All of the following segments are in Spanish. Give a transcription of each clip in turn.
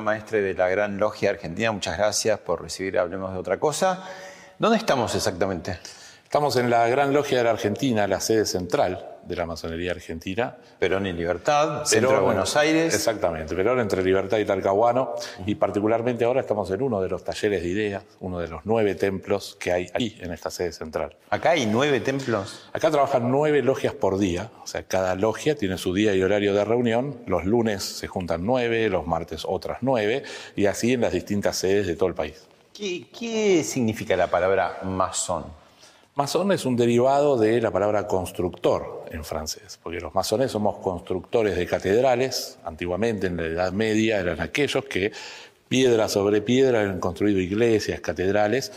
Maestre de la Gran Logia Argentina, muchas gracias por recibir Hablemos de otra cosa. ¿Dónde estamos exactamente? Estamos en la Gran Logia de la Argentina, la sede central de la masonería argentina. Perón y Libertad, centro de Buenos Aires. Exactamente, Perón entre Libertad y Talcahuano. Y particularmente ahora estamos en uno de los talleres de ideas, uno de los nueve templos que hay aquí en esta sede central. ¿Acá hay nueve templos? Acá trabajan nueve logias por día, o sea, cada logia tiene su día y horario de reunión. Los lunes se juntan nueve, los martes otras nueve, y así en las distintas sedes de todo el país. ¿Qué, qué significa la palabra masón? Masón es un derivado de la palabra constructor en francés, porque los masones somos constructores de catedrales. Antiguamente, en la Edad Media, eran aquellos que piedra sobre piedra han construido iglesias, catedrales,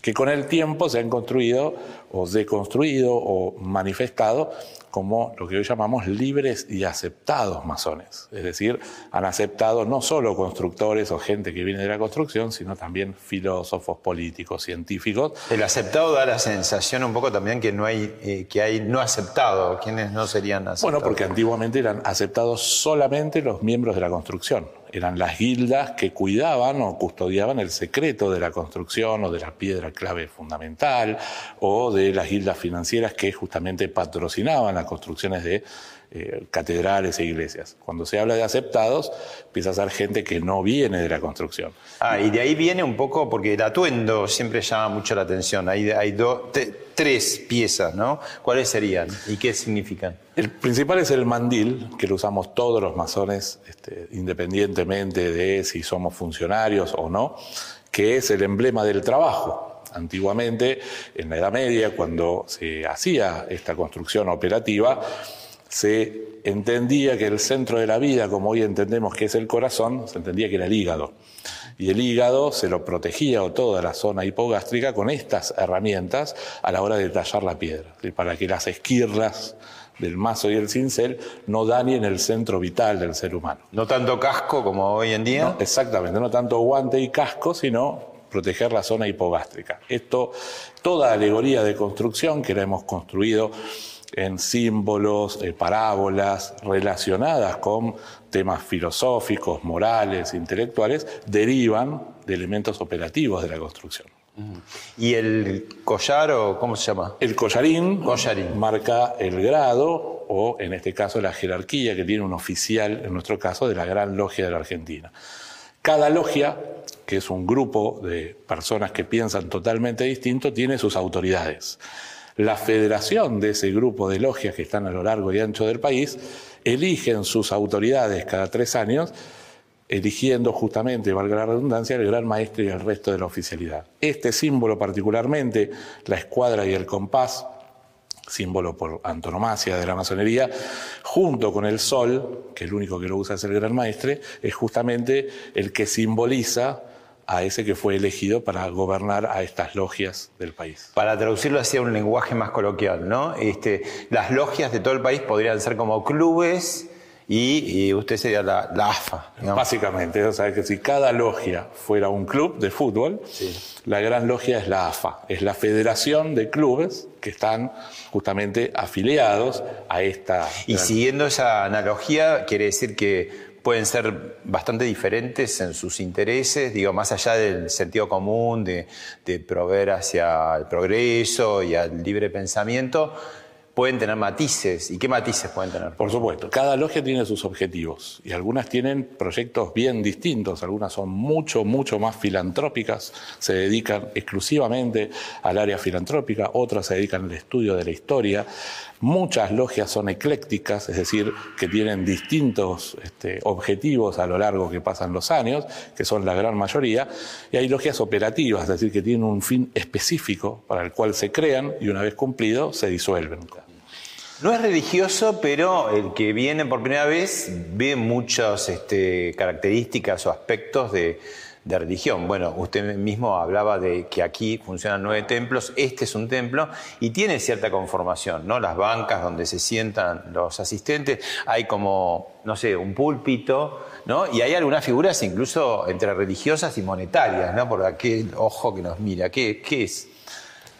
que con el tiempo se han construido o deconstruido o manifestado como lo que hoy llamamos libres y aceptados masones. Es decir, han aceptado no solo constructores o gente que viene de la construcción, sino también filósofos, políticos, científicos. El aceptado da la sensación un poco también que no hay, eh, que hay no aceptado. ¿Quiénes no serían aceptados? Bueno, porque antiguamente eran aceptados solamente los miembros de la construcción eran las guildas que cuidaban o custodiaban el secreto de la construcción o de la piedra clave fundamental o de las guildas financieras que justamente patrocinaban las construcciones de eh, catedrales e iglesias. Cuando se habla de aceptados, empieza a ser gente que no viene de la construcción. Ah, y de ahí viene un poco, porque el atuendo siempre llama mucho la atención. Hay, hay tres piezas, ¿no? ¿Cuáles serían y qué significan? El principal es el mandil, que lo usamos todos los masones, este, independientemente de si somos funcionarios o no, que es el emblema del trabajo. Antiguamente, en la Edad Media, cuando se hacía esta construcción operativa, se entendía que el centro de la vida, como hoy entendemos que es el corazón, se entendía que era el hígado. Y el hígado se lo protegía o toda la zona hipogástrica con estas herramientas a la hora de tallar la piedra, para que las esquirlas del mazo y el cincel no dañen el centro vital del ser humano. No tanto casco como hoy en día. exactamente, no tanto guante y casco, sino proteger la zona hipogástrica. Esto, toda alegoría de construcción que la hemos construido en símbolos, eh, parábolas relacionadas con temas filosóficos, morales, intelectuales, derivan de elementos operativos de la construcción. ¿Y el collar o cómo se llama? El collarín, collarín marca el grado o en este caso la jerarquía que tiene un oficial, en nuestro caso, de la Gran Logia de la Argentina. Cada logia, que es un grupo de personas que piensan totalmente distinto, tiene sus autoridades la federación de ese grupo de logias que están a lo largo y ancho del país eligen sus autoridades cada tres años, eligiendo justamente, valga la redundancia, el gran maestro y el resto de la oficialidad. Este símbolo particularmente, la escuadra y el compás, símbolo por antonomasia de la masonería, junto con el sol, que el único que lo usa es el gran maestre, es justamente el que simboliza a ese que fue elegido para gobernar a estas logias del país. Para traducirlo hacia un lenguaje más coloquial, ¿no? Este, las logias de todo el país podrían ser como clubes y, usted sería la, AFA. Básicamente, o sea, que si cada logia fuera un club de fútbol, la gran logia es la AFA, es la federación de clubes que están justamente afiliados a esta... Y siguiendo esa analogía, quiere decir que pueden ser bastante diferentes en sus intereses, digo, más allá del sentido común, de, de proveer hacia el progreso y al libre pensamiento, pueden tener matices. ¿Y qué matices pueden tener? Por supuesto, cada logia tiene sus objetivos y algunas tienen proyectos bien distintos, algunas son mucho, mucho más filantrópicas, se dedican exclusivamente al área filantrópica, otras se dedican al estudio de la historia. Muchas logias son eclécticas, es decir, que tienen distintos este, objetivos a lo largo que pasan los años, que son la gran mayoría, y hay logias operativas, es decir, que tienen un fin específico para el cual se crean y una vez cumplido se disuelven. No es religioso, pero el que viene por primera vez ve muchas este, características o aspectos de, religión. Bueno, usted mismo hablaba de que aquí funcionan nueve templos, este es un templo y tiene cierta conformación, ¿no? Las bancas donde se sientan los asistentes, hay como, no sé, un púlpito, ¿no? Y hay algunas figuras incluso entre religiosas y monetarias, ¿no? Por aquel ojo que nos mira. ¿Qué, qué es?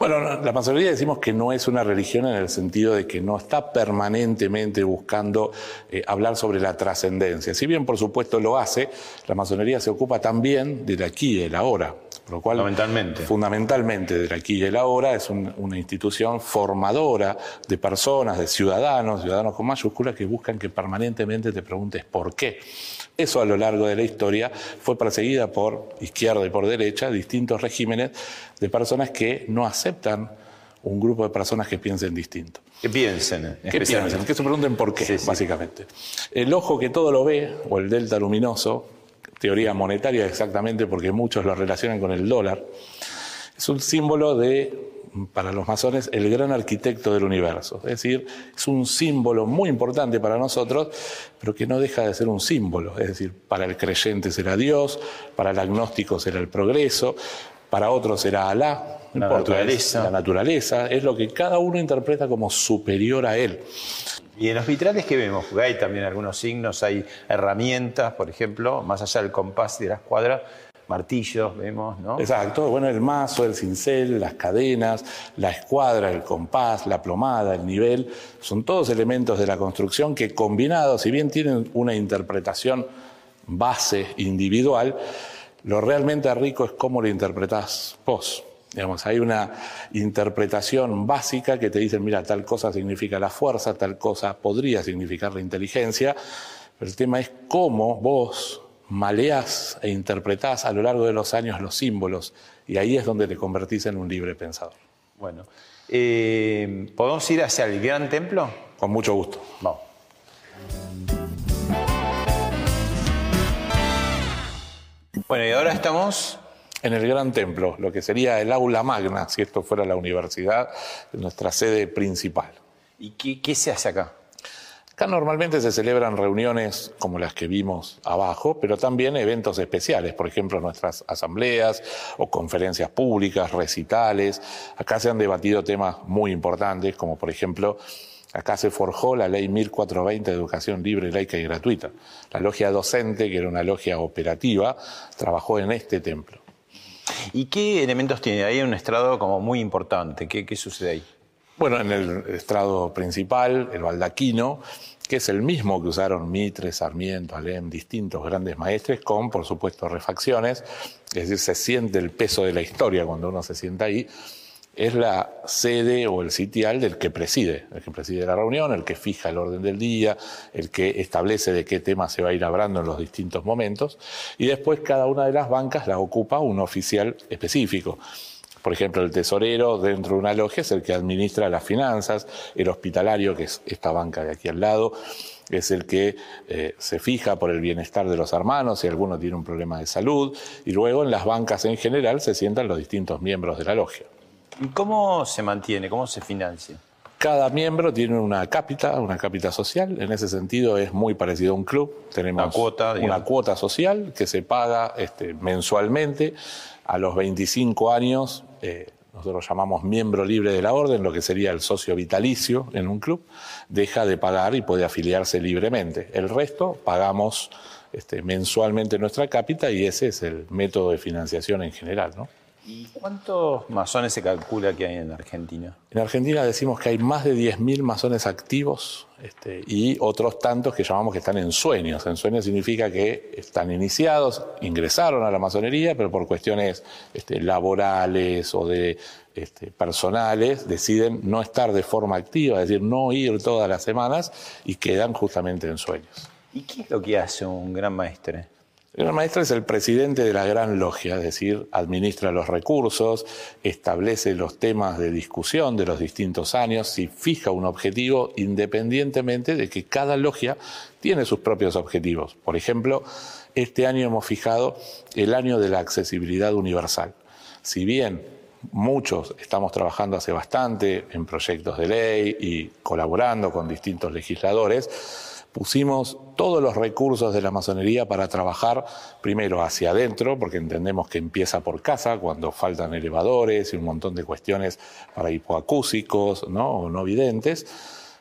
Bueno, la masonería decimos que no es una religión en el sentido de que no está permanentemente buscando eh, hablar sobre la trascendencia. Si bien, por supuesto, lo hace, la masonería se ocupa también del aquí y del ahora. lo cual, fundamentalmente. Fundamentalmente del aquí y del ahora es una institución formadora de personas, de ciudadanos, ciudadanos con mayúsculas, que buscan que permanentemente te preguntes por qué. Eso a lo largo de la historia fue perseguida por izquierda y por derecha, distintos regímenes de personas que no aceptan un grupo de personas que piensen distinto. Que piensen, que piensen, que se pregunten por qué, básicamente. El ojo que todo lo ve, o el delta luminoso, teoría monetaria exactamente porque muchos lo relacionan con el dólar, es un símbolo de para los masones el gran arquitecto del universo. Es decir, es un símbolo muy importante para nosotros, pero que no deja de ser un símbolo. Es decir, para el creyente será Dios, para el agnóstico será el progreso, para otros será Alá, la naturaleza. la naturaleza, es lo que cada uno interpreta como superior a él. Y en los vitrales que vemos, hay también algunos signos, hay herramientas, por ejemplo, más allá del compás y de la escuadra, martillos, vemos, ¿no? Exacto, bueno, el mazo, el cincel, las cadenas, la escuadra, el compás, la plomada, el nivel, son todos elementos de la construcción que combinados, si bien tienen una interpretación base individual, lo realmente rico es cómo lo interpretás vos. Digamos, hay una interpretación básica que te dice, mira, tal cosa significa la fuerza, tal cosa podría significar la inteligencia, pero el tema es cómo vos maleás e interpretás a lo largo de los años los símbolos y ahí es donde te convertís en un libre pensador. Bueno, eh, ¿podemos ir hacia el gran templo? Con mucho gusto. Vamos. Bueno, y ahora estamos en el gran templo, lo que sería el aula magna, si esto fuera la universidad, nuestra sede principal. ¿Y qué, qué se hace acá? Acá normalmente se celebran reuniones como las que vimos abajo, pero también eventos especiales, por ejemplo nuestras asambleas o conferencias públicas, recitales. Acá se han debatido temas muy importantes, como por ejemplo Acá se forjó la ley 1420 de educación libre, laica y gratuita. La logia docente, que era una logia operativa, trabajó en este templo. ¿Y qué elementos tiene? Ahí un estrado como muy importante. ¿Qué, qué sucede ahí? Bueno, en el estrado principal, el baldaquino, que es el mismo que usaron Mitre, Sarmiento, Alem, distintos grandes maestres, con, por supuesto, refacciones, es decir, se siente el peso de la historia cuando uno se sienta ahí, es la sede o el sitial del que preside, el que preside la reunión, el que fija el orden del día, el que establece de qué tema se va a ir hablando en los distintos momentos, y después cada una de las bancas la ocupa un oficial específico. Por ejemplo, el tesorero dentro de una logia es el que administra las finanzas, el hospitalario, que es esta banca de aquí al lado, es el que eh, se fija por el bienestar de los hermanos si alguno tiene un problema de salud, y luego en las bancas en general se sientan los distintos miembros de la logia. ¿Y cómo se mantiene? ¿Cómo se financia? Cada miembro tiene una cápita, una cápita social. En ese sentido es muy parecido a un club. Tenemos una cuota, una cuota social que se paga este, mensualmente. A los 25 años eh, nosotros llamamos miembro libre de la orden, lo que sería el socio vitalicio en un club, deja de pagar y puede afiliarse libremente. El resto pagamos este, mensualmente nuestra cápita y ese es el método de financiación en general. ¿no? ¿Y cuántos masones se calcula que hay en Argentina? En Argentina decimos que hay más de 10.000 masones activos este, y otros tantos que llamamos que están en sueños. En sueños significa que están iniciados, ingresaron a la masonería, pero por cuestiones este, laborales o de este, personales deciden no estar de forma activa, es decir, no ir todas las semanas y quedan justamente en sueños. ¿Y qué es lo que hace un gran maestre? El gran maestro es el presidente de la gran logia, es decir, administra los recursos, establece los temas de discusión de los distintos años y fija un objetivo independientemente de que cada logia tiene sus propios objetivos. Por ejemplo, este año hemos fijado el año de la accesibilidad universal. Si bien muchos estamos trabajando hace bastante en proyectos de ley y colaborando con distintos legisladores, pusimos todos los recursos de la masonería para trabajar primero hacia adentro, porque entendemos que empieza por casa, cuando faltan elevadores y un montón de cuestiones para hipoacúsicos ¿no? o no videntes,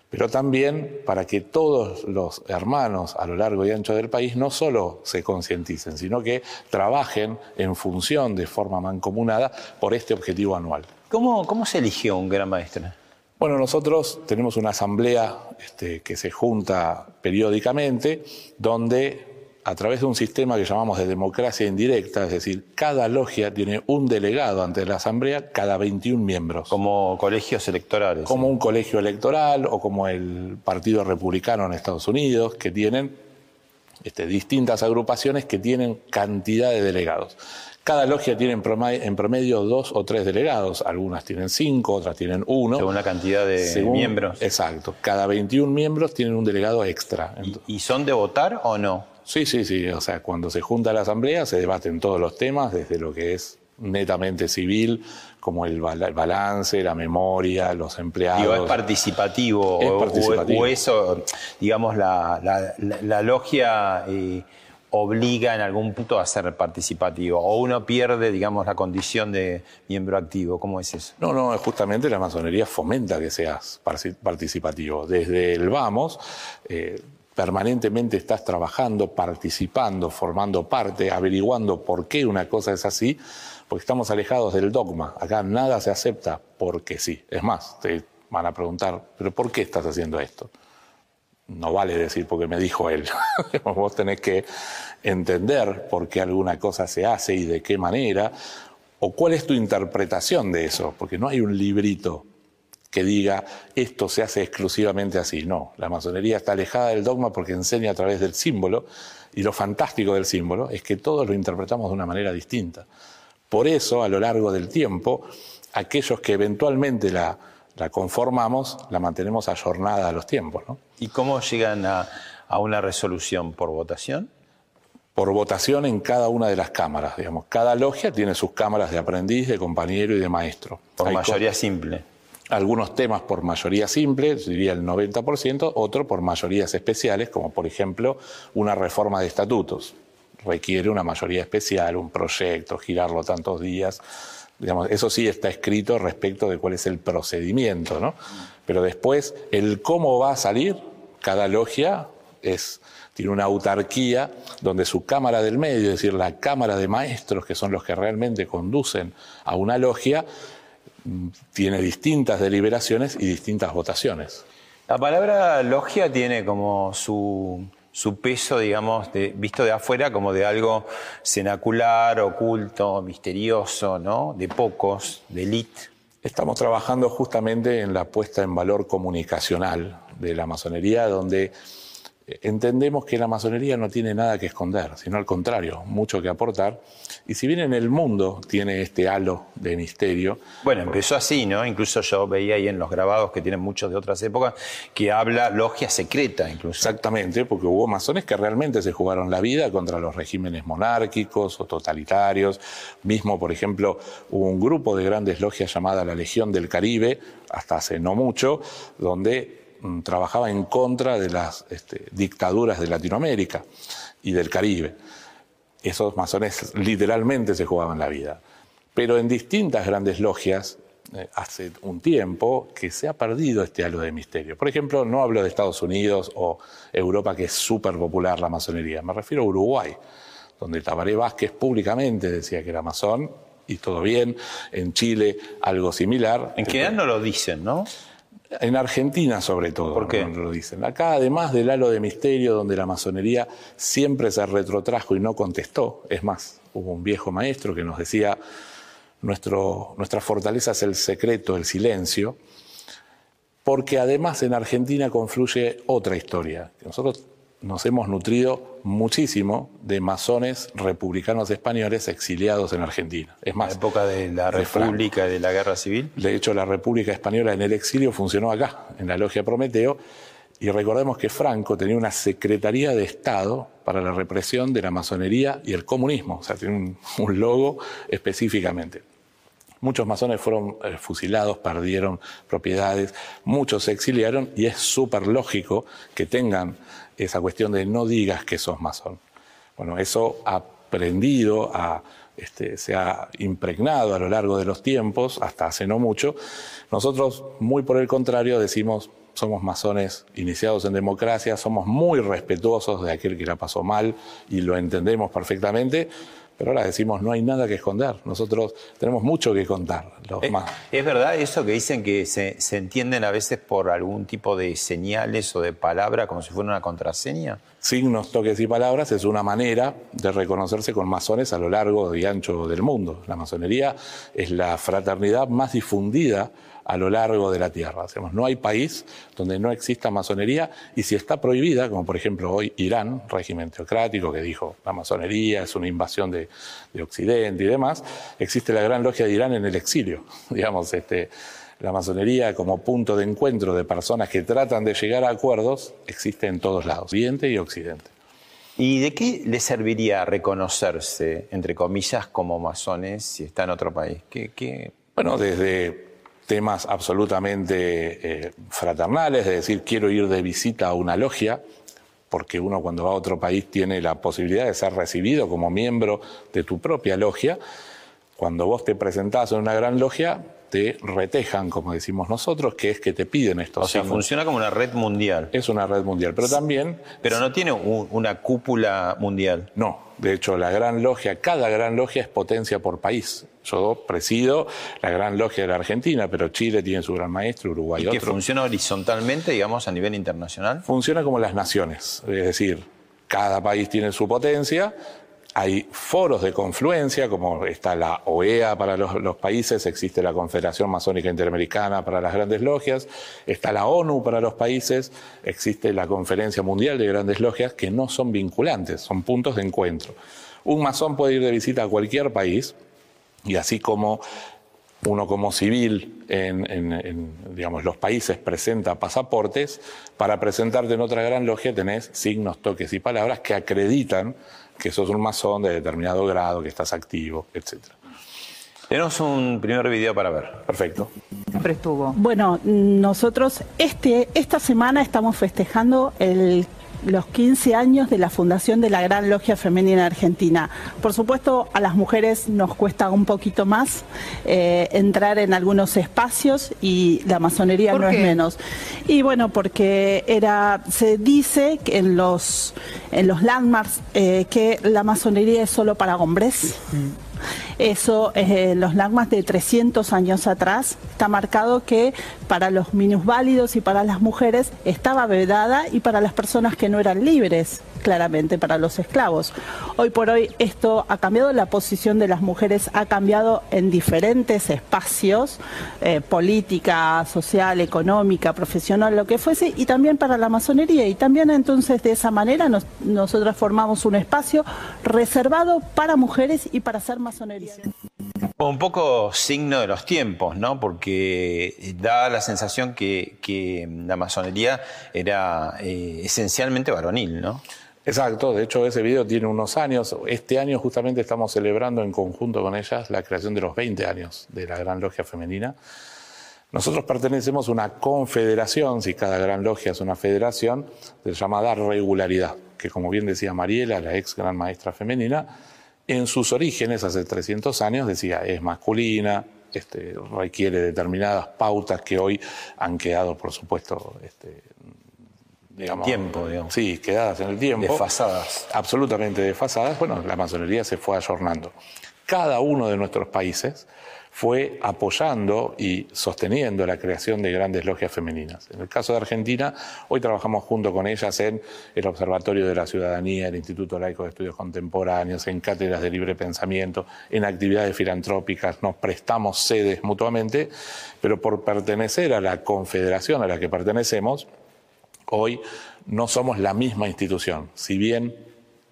pero también para que todos los hermanos a lo largo y ancho del país no solo se concienticen, sino que trabajen en función de forma mancomunada por este objetivo anual. ¿Cómo, cómo se eligió un gran maestro? Bueno, nosotros tenemos una asamblea este, que se junta periódicamente, donde a través de un sistema que llamamos de democracia indirecta, es decir, cada logia tiene un delegado ante la asamblea cada 21 miembros. Como colegios electorales. Como un colegio electoral o como el Partido Republicano en Estados Unidos, que tienen este, distintas agrupaciones que tienen cantidad de delegados. Cada logia tiene en promedio, dos o tres delegados. Algunas tienen cinco, otras tienen uno. Según la cantidad de miembros. Exacto. Cada 21 miembros tienen un delegado extra. ¿Y, son de votar o no? Sí, sí, sí. O sea, cuando se junta la asamblea se debaten todos los temas, desde lo que es netamente civil, como el balance, la memoria, los empleados. Digo, es participativo. Es participativo. O, eso, digamos, la, la, logia... Eh, obliga en algún punto a ser participativo o uno pierde, digamos, la condición de miembro activo. ¿Cómo es eso? No, no, justamente la masonería fomenta que seas participativo. Desde el vamos, eh, permanentemente estás trabajando, participando, formando parte, averiguando por qué una cosa es así, porque estamos alejados del dogma. Acá nada se acepta porque sí. Es más, te van a preguntar, ¿pero por qué estás haciendo esto? No vale decir porque me dijo él. Vos tenés que entender por qué alguna cosa se hace y de qué manera, o cuál es tu interpretación de eso, porque no hay un librito que diga esto se hace exclusivamente así. No, la masonería está alejada del dogma porque enseña a través del símbolo, y lo fantástico del símbolo es que todos lo interpretamos de una manera distinta. Por eso, a lo largo del tiempo, aquellos que eventualmente la, la conformamos, la mantenemos ayornada a los tiempos. ¿no? ¿Y cómo llegan a, una resolución por votación? Por votación en cada una de las cámaras, digamos. Cada logia tiene sus cámaras de aprendiz, de compañero y de maestro. Por mayoría simple. Algunos temas por mayoría simple, diría el 90%, otro por mayorías especiales, como por ejemplo una reforma de estatutos. Requiere una mayoría especial, un proyecto, girarlo tantos días eso sí está escrito respecto de cuál es el procedimiento, ¿no? Pero después, el cómo va a salir, cada logia es, tiene una autarquía donde su cámara del medio, es decir, la cámara de maestros, que son los que realmente conducen a una logia, mm, tiene distintas deliberaciones y distintas votaciones. La palabra logia tiene como su su peso, digamos, visto de afuera como de algo cenacular, oculto, misterioso, ¿no? De pocos, de élite. Estamos trabajando justamente en la puesta en valor comunicacional de la masonería, donde entendemos que la masonería no tiene nada que esconder, sino al contrario, mucho que aportar. Y si bien en el mundo tiene este halo de misterio. Bueno, empezó así, ¿no? Incluso yo veía ahí en los grabados que tienen muchos de otras épocas que habla logia secreta, incluso. Exactamente, porque hubo masones que realmente se jugaron la vida contra los regímenes monárquicos o totalitarios. Mismo, por ejemplo, hubo un grupo de grandes logias llamada la Legión del Caribe, hasta hace no mucho, donde trabajaba en contra de las este, dictaduras de Latinoamérica y del Caribe. Esos masones literalmente se jugaban la vida. Pero en distintas grandes logias, eh, hace un tiempo que se ha perdido este halo de misterio. Por ejemplo, no hablo de Estados Unidos o Europa, que es súper popular la masonería, me refiero a Uruguay, donde Tabaré Vázquez públicamente decía que era masón y todo bien. En Chile algo similar. En general no lo dicen, ¿no? En Argentina, sobre todo, ¿Por qué? lo dicen. Acá, además del halo de misterio, donde la masonería siempre se retrotrajo y no contestó, es más, hubo un viejo maestro que nos decía: nuestro, nuestra fortaleza es el secreto, el silencio, porque además en Argentina confluye otra historia. Nosotros nos hemos nutrido muchísimo de masones republicanos españoles exiliados en Argentina. Es más, la época de la República y de la Guerra Civil. De hecho, la República Española en el exilio funcionó acá, en la Logia Prometeo, y recordemos que Franco tenía una Secretaría de Estado para la represión de la masonería y el comunismo, o sea, tiene un, un logo específicamente. Muchos masones fueron eh, fusilados, perdieron propiedades, muchos se exiliaron y es súper lógico que tengan esa cuestión de no digas que sos masón. Bueno, eso ha aprendido, a, este, se ha impregnado a lo largo de los tiempos, hasta hace no mucho. Nosotros, muy por el contrario, decimos, somos masones iniciados en democracia, somos muy respetuosos de aquel que la pasó mal y lo entendemos perfectamente, pero ahora decimos, no hay nada que esconder. Nosotros tenemos mucho que contar. Los ¿Es, más. es verdad eso que dicen que se, se entienden a veces por algún tipo de señales o de palabra como si fuera una contraseña? Signos, toques y palabras es una manera de reconocerse con masones a lo largo y ancho del mundo. La masonería es la fraternidad más difundida a lo largo de la tierra. Hacemos, no hay país donde no exista masonería y si está prohibida, como por ejemplo hoy Irán, régimen teocrático que dijo la masonería es una invasión de, de Occidente y demás, existe la gran logia de Irán en el exilio. Digamos, este, la masonería como punto de encuentro de personas que tratan de llegar a acuerdos existe en todos lados, Oriente y Occidente. ¿Y de qué le serviría reconocerse, entre comillas, como masones si está en otro país? ¿Qué, qué... Bueno, desde temas absolutamente eh, fraternales, de decir quiero ir de visita a una logia, porque uno cuando va a otro país tiene la posibilidad de ser recibido como miembro de tu propia logia. Cuando vos te presentás en una gran logia, te retejan, como decimos nosotros, que es que te piden estos O sea, signos. funciona como una red mundial. Es una red mundial, pero también Pero no tiene un- una cúpula mundial. no. De hecho, la gran logia, cada gran logia es potencia por país. Yo presido la gran logia de la Argentina, pero Chile tiene su gran maestro, Uruguay Y que otro. funciona horizontalmente, digamos, a nivel internacional. Funciona como las naciones, es decir, cada país tiene su potencia, hay foros de confluencia, como está la OEA para los, países, existe la Confederación Masónica Interamericana para las grandes logias, está la ONU para los países, existe la Conferencia Mundial de Grandes Logias, que no son vinculantes, son puntos de encuentro. Un masón puede ir de visita a cualquier país, y así como uno como civil en, los países presenta pasaportes, para presentarte en otra gran logia tenés signos, toques y palabras que acreditan que sos un masón de determinado grado, que estás activo, etc. Tenemos un primer video para ver. Perfecto. Siempre estuvo. Bueno, nosotros este, esta semana estamos festejando el- los 15 años de la fundación de la Gran Logia Femenina Argentina. Por supuesto, a las mujeres nos cuesta un poquito más eh, entrar en algunos espacios y la masonería ¿Por no qué? es menos. Y bueno, porque era, se dice que en los, en los landmarks eh, que la masonería es solo para hombres. Eso, eh, los landmarks de 300 años atrás, está marcado que para los minusválidos y para las mujeres estaba vedada y para las personas que no eran libres, claramente, para los esclavos. Hoy por hoy esto ha cambiado, la posición de las mujeres ha cambiado en diferentes espacios, eh, política, social, económica, profesional, lo que fuese, y también para la masonería. Y también entonces de esa manera nos, nosotras formamos un espacio reservado para mujeres y para hacer masonería. Un poco signo de los tiempos, ¿no? Porque da la sensación que, la masonería era eh, esencialmente varonil, ¿no? Exacto, de hecho ese video tiene unos años. Este año justamente estamos celebrando en conjunto con ellas la creación de los 20 años de la Gran Logia Femenina. Nosotros pertenecemos a una confederación, si cada gran logia es una federación, de llamada regularidad, que como bien decía Mariela, la ex gran maestra femenina, en sus orígenes, hace 300 años, decía es masculina, este, requiere determinadas pautas que hoy han quedado, por supuesto, este, digamos, tiempo, digamos. Sí, quedadas en el tiempo. Desfasadas. Absolutamente desfasadas. Bueno, la masonería se fue ayornando. cada uno de nuestros países fue apoyando y sosteniendo la creación de grandes logias femeninas. En el caso de Argentina, hoy trabajamos junto con ellas en el Observatorio de la Ciudadanía, el Instituto Laico de Estudios Contemporáneos, en cátedras de libre pensamiento, en actividades filantrópicas, nos prestamos sedes mutuamente, pero por pertenecer a la confederación a la que pertenecemos, hoy no somos la misma institución, si bien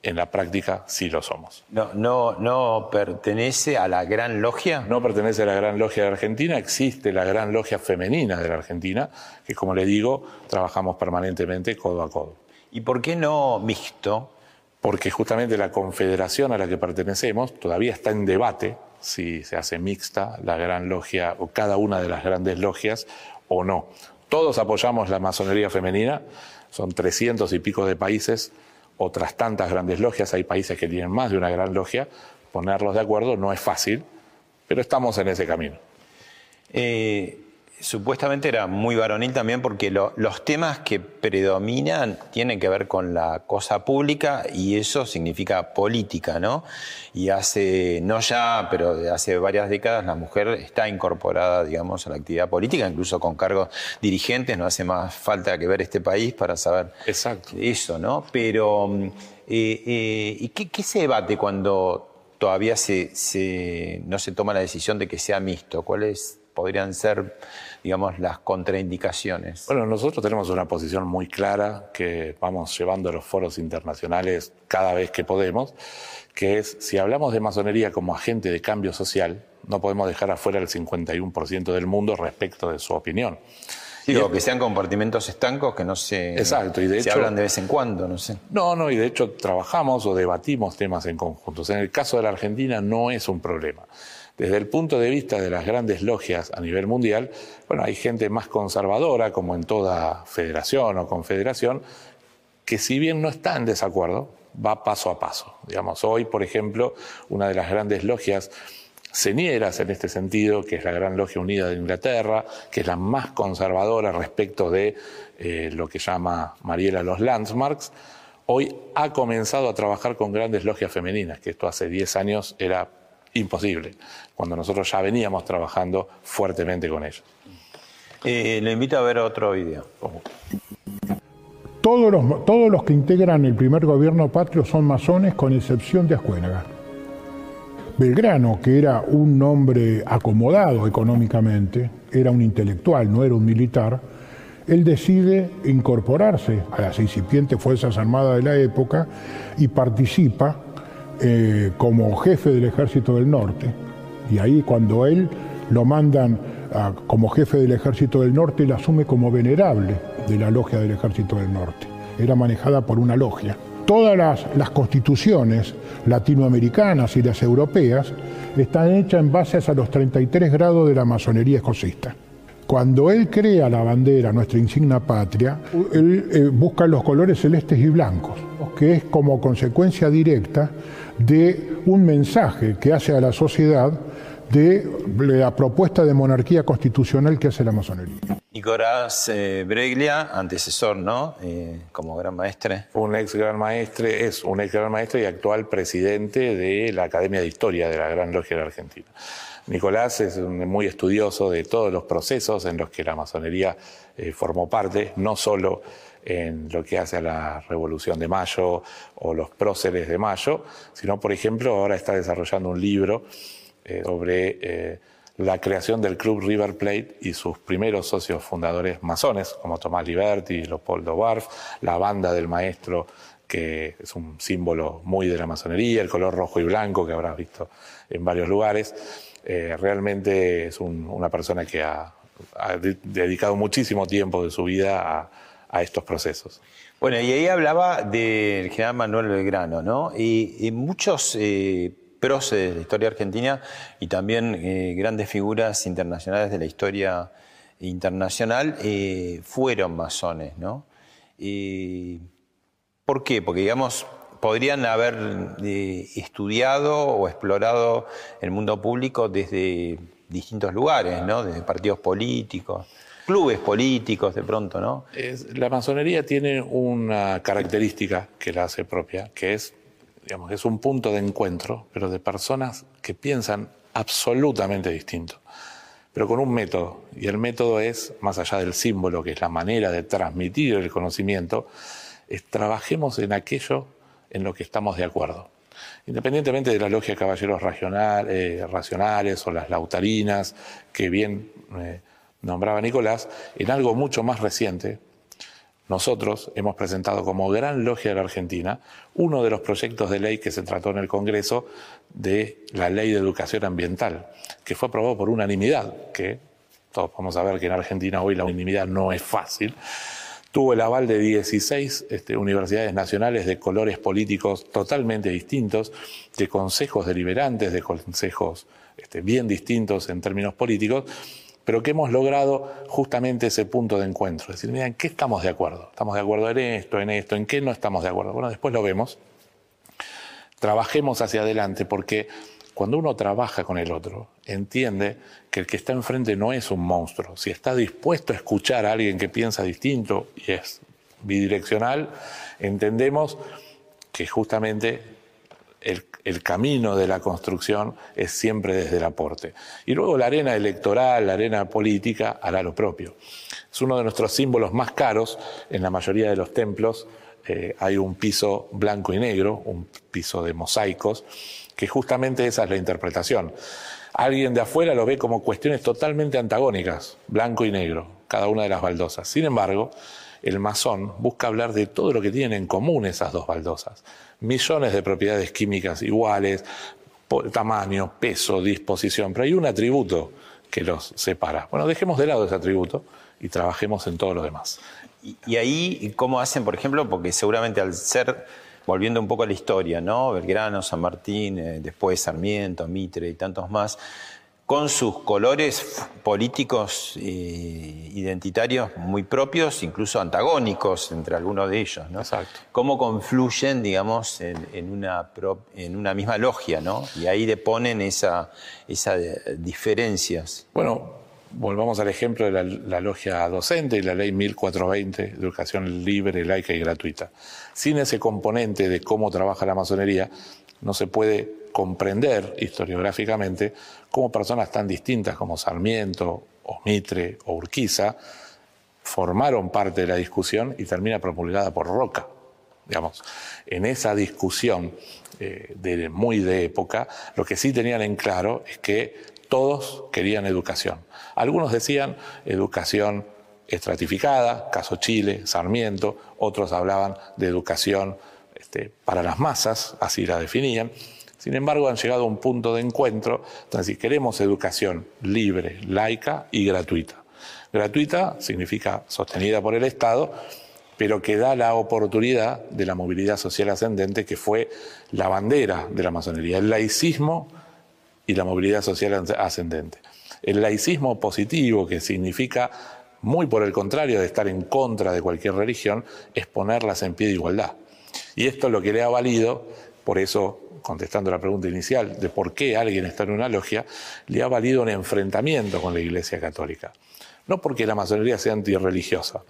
en la práctica sí lo somos. No, no, no pertenece a la Gran Logia. No pertenece a la Gran Logia de Argentina, existe la Gran Logia Femenina de la Argentina, que como le digo, trabajamos permanentemente codo a codo. ¿Y por qué no mixto? Porque justamente la confederación a la que pertenecemos todavía está en debate si se hace mixta la Gran Logia o cada una de las grandes logias o no. Todos apoyamos la masonería femenina, son 300 y pico de países otras tantas grandes logias, hay países que tienen más de una gran logia, ponerlos de acuerdo no es fácil, pero estamos en ese camino. Eh, supuestamente era muy varonil también porque los temas que predominan tienen que ver con la cosa pública y eso significa política, ¿no? Y hace, no ya, pero hace varias décadas la mujer está incorporada, digamos, a la actividad política, incluso con cargos dirigentes, no hace más falta que ver este país para saber Exacto. eso, ¿no? Pero, eh, eh, ¿y qué, se debate cuando todavía se, no se toma la decisión de que sea mixto? ¿Cuáles podrían ser digamos, las contraindicaciones? Bueno, nosotros tenemos una posición muy clara que vamos llevando a los foros internacionales cada vez que podemos, que es, si hablamos de masonería como agente de cambio social, no podemos dejar afuera el 51% del mundo respecto de su opinión. Digo, que sean compartimentos estancos que no se, Exacto, y de se hablan de vez en cuando, no sé. No, no, y de hecho trabajamos o debatimos temas en conjuntos. En el caso de la Argentina no es un problema. Desde el punto de vista de las grandes logias a nivel mundial, bueno, hay gente más conservadora, como en toda federación o confederación, que si bien no está en desacuerdo, va paso a paso. Digamos, hoy, por ejemplo, una de las grandes logias señeras en este sentido, que es la Gran Logia Unida de Inglaterra, que es la más conservadora respecto de eh, lo que llama Mariela los Landsmarks, hoy ha comenzado a trabajar con grandes logias femeninas, que esto hace 10 años era imposible, cuando nosotros ya veníamos trabajando fuertemente con ellos. Eh, le invito a ver otro video. Todos los, todos los que integran el primer gobierno patrio son masones, con excepción de Ascuénaga. Belgrano, que era un hombre acomodado económicamente, era un intelectual, no era un militar, él decide incorporarse a las incipientes Fuerzas Armadas de la época y participa eh, como jefe del Ejército del Norte. Y ahí cuando él lo mandan como jefe del Ejército del Norte, él asume como venerable de la logia del Ejército del Norte. Era manejada por una logia. Todas las, constituciones latinoamericanas y las europeas están hechas en base a los 33 grados de la masonería escocista. Cuando él crea la bandera, nuestra insignia patria, él eh, busca los colores celestes y blancos, que es como consecuencia directa de un mensaje que hace a la sociedad de la propuesta de monarquía constitucional que hace la masonería. Nicolás eh, Breglia, antecesor, ¿no? Eh, como gran maestre. Un ex gran maestre, es un ex gran maestre y actual presidente de la Academia de Historia de la Gran Logia de la Argentina. Nicolás es muy estudioso de todos los procesos en los que la masonería eh, formó parte, no solo en lo que hace a la Revolución de Mayo o los próceres de Mayo, sino, por ejemplo, ahora está desarrollando un libro eh, sobre eh, la creación del Club River Plate y sus primeros socios fundadores masones, como Tomás Liberti, Leopoldo Barf, la banda del maestro, que es un símbolo muy de la masonería, el color rojo y blanco que habrás visto en varios lugares. Eh, realmente es una persona que ha, dedicado muchísimo tiempo de su vida a, estos procesos. Bueno, y ahí hablaba del general Manuel Belgrano, ¿no? Y, muchos eh, próceres de la historia argentina y también eh, grandes figuras internacionales de la historia internacional eh, fueron masones, ¿no? ¿Por qué? Porque, digamos, podrían haber eh, estudiado o explorado el mundo público desde distintos lugares, ¿no? Desde partidos políticos, clubes políticos de pronto, ¿no? la masonería tiene una característica que la hace propia, que es digamos, es un punto de encuentro, pero de personas que piensan absolutamente distinto, pero con un método. Y el método es, más allá del símbolo, que es la manera de transmitir el conocimiento, es trabajemos en aquello en lo que estamos de acuerdo. Independientemente de la logia de caballeros eh, racionales o las lautarinas, que bien eh, nombraba Nicolás, en algo mucho más reciente, nosotros hemos presentado como Gran Logia de la Argentina uno de los proyectos de ley que se trató en el Congreso de la Ley de Educación Ambiental, que fue aprobado por unanimidad, que todos vamos a ver que en Argentina hoy la unanimidad no es fácil. Tuvo el aval de 16 este, universidades nacionales de colores políticos totalmente distintos, de consejos deliberantes, de consejos este, bien distintos en términos políticos, pero que hemos logrado justamente ese punto de encuentro. Es decir, mira, ¿en qué estamos de acuerdo? ¿Estamos de acuerdo en esto, en esto? ¿En qué no estamos de acuerdo? Bueno, después lo vemos. Trabajemos hacia adelante porque cuando uno trabaja con el otro, entiende que el que está enfrente no es un monstruo. Si está dispuesto a escuchar a alguien que piensa distinto y es bidireccional, entendemos que justamente el, camino de la construcción es siempre desde el aporte. Y luego la arena electoral, la arena política, hará lo propio. Es uno de nuestros símbolos más caros. En la mayoría de los templos eh, hay un piso blanco y negro, un piso de mosaicos, que justamente esa es la interpretación. Alguien de afuera lo ve como cuestiones totalmente antagónicas, blanco y negro, cada una de las baldosas. Sin embargo, el masón busca hablar de todo lo que tienen en común esas dos baldosas. Millones de propiedades químicas iguales, tamaño, peso, disposición, pero hay un atributo que los separa. Bueno, dejemos de lado ese atributo y trabajemos en todo lo demás. Y, ahí, ¿cómo hacen, por ejemplo? Porque seguramente al ser, volviendo un poco a la historia, ¿no? Belgrano, San Martín, eh, después Sarmiento, Mitre y tantos más, con sus colores políticos e identitarios muy propios, incluso antagónicos entre algunos de ellos, ¿no? Exacto. Cómo confluyen, digamos, en, una, en una misma logia, ¿no? Y ahí deponen esas esa diferencias. Bueno, volvamos al ejemplo de la, la, logia docente y la ley 1420 de educación libre, laica y gratuita. Sin ese componente de cómo trabaja la masonería, no se puede comprender historiográficamente cómo personas tan distintas como Sarmiento o Mitre o Urquiza formaron parte de la discusión y termina promulgada por Roca. Digamos, en esa discusión eh, de, muy de época, lo que sí tenían en claro es que todos querían educación. Algunos decían educación estratificada, caso Chile, Sarmiento, otros hablaban de educación este, para las masas, así la definían. Sin embargo, han llegado a un punto de encuentro donde si queremos educación libre, laica y gratuita. Gratuita significa sostenida por el Estado, pero que da la oportunidad de la movilidad social ascendente, que fue la bandera de la masonería, el laicismo y la movilidad social ascendente. El laicismo positivo, que significa, muy por el contrario de estar en contra de cualquier religión, es ponerlas en pie de igualdad. Y esto es lo que le ha valido, por eso contestando la pregunta inicial de por qué alguien está en una logia, le ha valido un enfrentamiento con la Iglesia Católica. No porque la masonería sea antirreligiosa,